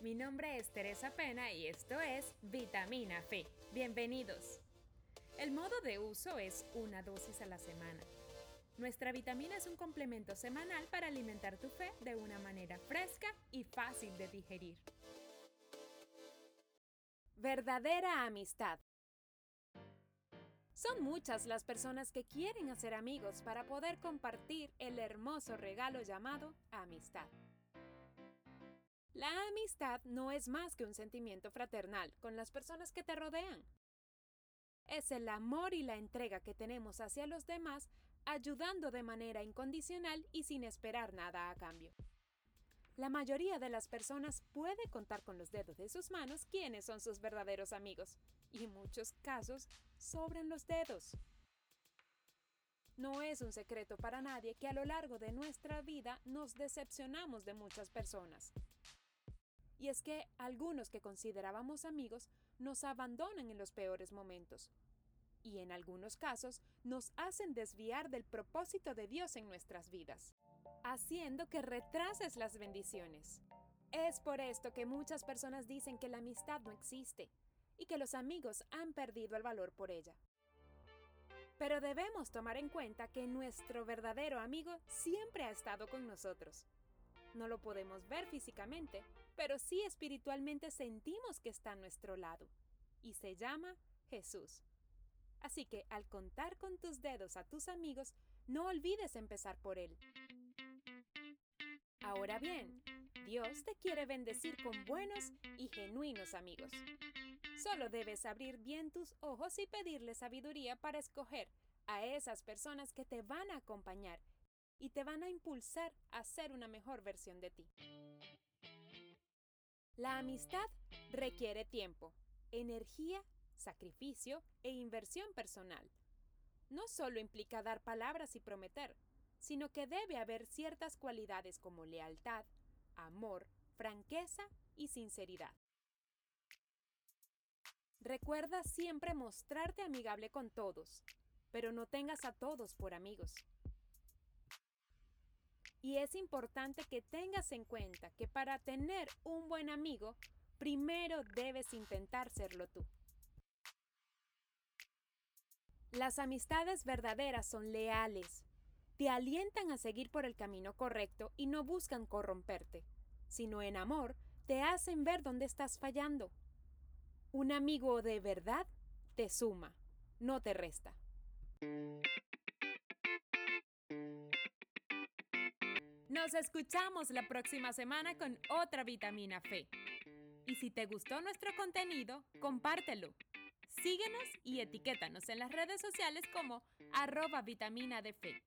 Mi nombre es Teresa Pena y esto es Vitamina Fe. Bienvenidos. El modo de uso es una dosis a la semana. Nuestra vitamina es un complemento semanal para alimentar tu fe de una manera fresca y fácil de digerir. Verdadera amistad. Son muchas las personas que quieren hacer amigos para poder compartir el hermoso regalo llamado amistad. La amistad no es más que un sentimiento fraternal con las personas que te rodean. Es el amor y la entrega que tenemos hacia los demás, ayudando de manera incondicional y sin esperar nada a cambio. La mayoría de las personas puede contar con los dedos de sus manos quiénes son sus verdaderos amigos, y en muchos casos sobran los dedos. No es un secreto para nadie que a lo largo de nuestra vida nos decepcionamos de muchas personas, y es que algunos que considerábamos amigos nos abandonan en los peores momentos. Y en algunos casos nos hacen desviar del propósito de Dios en nuestras vidas, haciendo que retrases las bendiciones. Es por esto que muchas personas dicen que la amistad no existe y que los amigos han perdido el valor por ella. Pero debemos tomar en cuenta que nuestro verdadero amigo siempre ha estado con nosotros no lo podemos ver físicamente, pero sí espiritualmente sentimos que está a nuestro lado. Y se llama Jesús. Así que al contar con tus dedos a tus amigos, no olvides empezar por Él. Ahora bien, Dios te quiere bendecir con buenos y genuinos amigos. Solo debes abrir bien tus ojos y pedirle sabiduría para escoger a esas personas que te van a acompañar y te van a impulsar a ser una mejor versión de ti. La amistad requiere tiempo, energía, sacrificio e inversión personal. No solo implica dar palabras y prometer, sino que debe haber ciertas cualidades como lealtad, amor, franqueza y sinceridad. Recuerda siempre mostrarte amigable con todos, pero no tengas a todos por amigos. Y es importante que tengas en cuenta que para tener un buen amigo, primero debes intentar serlo tú. Las amistades verdaderas son leales, te alientan a seguir por el camino correcto y no buscan corromperte, sino en amor te hacen ver dónde estás fallando. Un amigo de verdad te suma, no te resta. Nos escuchamos la próxima semana con otra vitamina fe. Y si te gustó nuestro contenido, compártelo. Síguenos y etiquétanos en las redes sociales como arroba vitamina de fe.